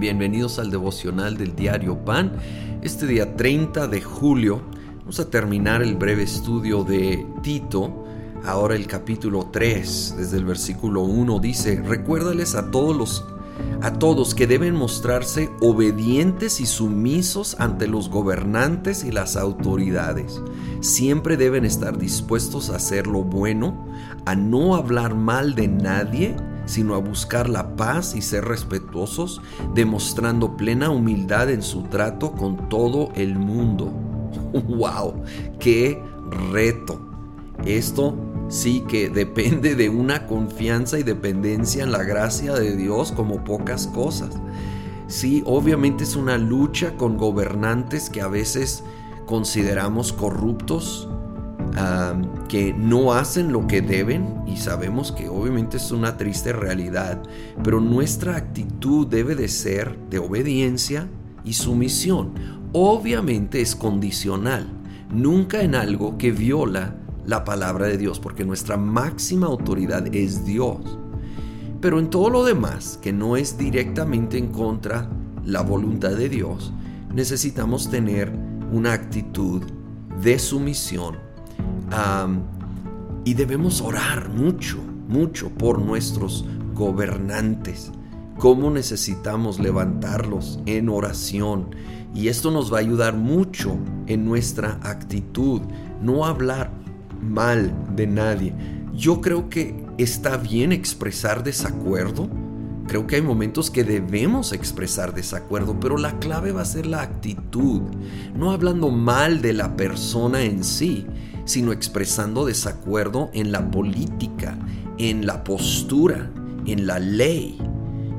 Bienvenidos al devocional del diario Pan. Este día 30 de julio vamos a terminar el breve estudio de Tito. Ahora el capítulo 3, desde el versículo 1 dice, recuérdales a todos los a todos que deben mostrarse obedientes y sumisos ante los gobernantes y las autoridades. Siempre deben estar dispuestos a hacer lo bueno, a no hablar mal de nadie, sino a buscar la paz y ser respetuosos, demostrando plena humildad en su trato con todo el mundo. ¡Wow! ¡Qué reto! Esto sí que depende de una confianza y dependencia en la gracia de Dios como pocas cosas. Sí, obviamente es una lucha con gobernantes que a veces consideramos corruptos, que no hacen lo que deben y sabemos que obviamente es una triste realidad, pero nuestra actitud debe de ser de obediencia y sumisión. Obviamente es condicional, nunca en algo que viola la palabra de Dios, porque nuestra máxima autoridad es Dios. Pero en todo lo demás, que no es directamente en contra la voluntad de Dios, necesitamos tener una actitud de sumisión y debemos orar mucho, mucho por nuestros gobernantes. Cómo necesitamos levantarlos en oración. Y esto nos va a ayudar mucho en nuestra actitud. No hablar mal de nadie. Yo creo que está bien expresar desacuerdo. Creo que hay momentos que debemos expresar desacuerdo, pero la clave va a ser la actitud. No hablando mal de la persona en sí, sino expresando desacuerdo en la política, en la postura, en la ley.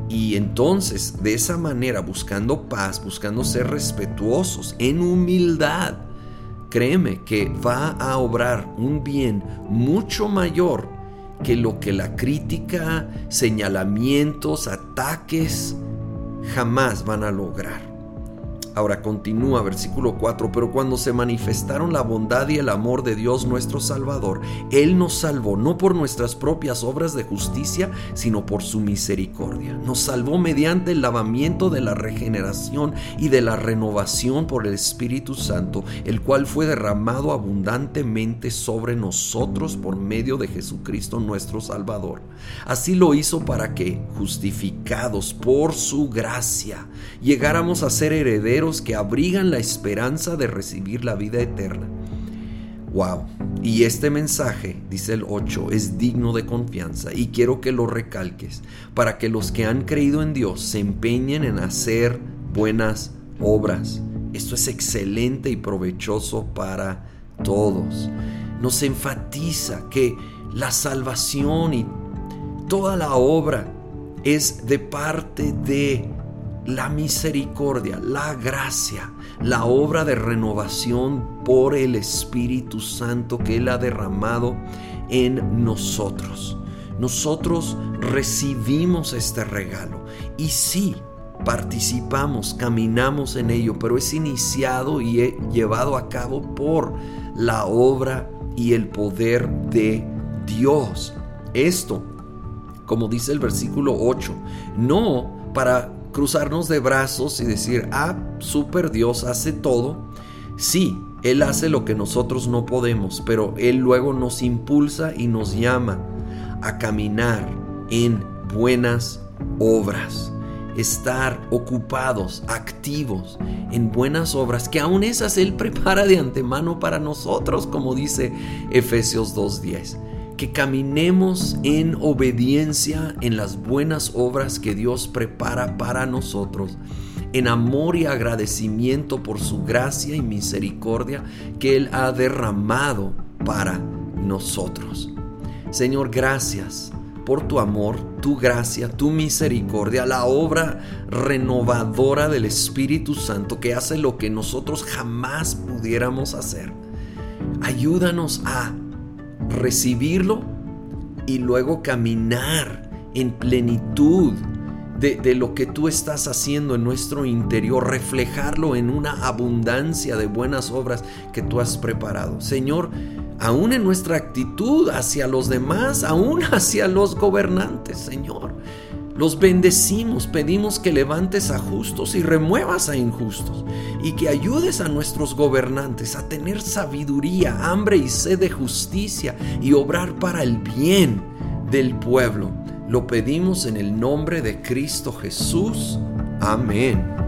Y entonces, de esa manera, buscando paz, buscando ser respetuosos, en humildad, créeme que va a obrar un bien mucho mayor que lo que la crítica, señalamientos, ataques jamás van a lograr. Ahora continúa versículo 4, pero cuando se manifestaron la bondad y el amor de Dios nuestro Salvador, Él nos salvó no por nuestras propias obras de justicia, sino por su misericordia. Nos salvó mediante el lavamiento de la regeneración y de la renovación por el Espíritu Santo, el cual fue derramado abundantemente sobre nosotros por medio de Jesucristo nuestro Salvador. Así lo hizo para que, justificados por su gracia, llegáramos a ser herederos que abrigan la esperanza de recibir la vida eterna. Wow. Y este mensaje, dice el 8, es digno de confianza y quiero que lo recalques para que los que han creído en Dios se empeñen en hacer buenas obras. Esto es excelente y provechoso para todos. Nos enfatiza que la salvación y toda la obra es de parte de la misericordia, la gracia, la obra de renovación por el Espíritu Santo que Él ha derramado en nosotros. Nosotros recibimos este regalo y sí, participamos, caminamos en ello, pero es iniciado y llevado a cabo por la obra y el poder de Dios. Esto, como dice el versículo 8, no para cruzarnos de brazos y decir, ah, super Dios hace todo. Sí, Él hace lo que nosotros no podemos, pero Él luego nos impulsa y nos llama a caminar en buenas obras. Estar ocupados, activos en buenas obras, que aún esas Él prepara de antemano para nosotros, como dice Efesios 2.10 que caminemos en obediencia en las buenas obras que Dios prepara para nosotros, en amor y agradecimiento por su gracia y misericordia que Él ha derramado para nosotros. Señor, gracias por tu amor, tu gracia, tu misericordia, la obra renovadora del Espíritu Santo que hace lo que nosotros jamás pudiéramos hacer. Ayúdanos a recibirlo y luego caminar en plenitud de, lo que tú estás haciendo en nuestro interior, reflejarlo en una abundancia de buenas obras que tú has preparado. Señor, aún en nuestra actitud hacia los demás, aún hacia los gobernantes, Señor. Los bendecimos, pedimos que levantes a justos y remuevas a injustos y que ayudes a nuestros gobernantes a tener sabiduría, hambre y sed de justicia y obrar para el bien del pueblo. Lo pedimos en el nombre de Cristo Jesús. Amén.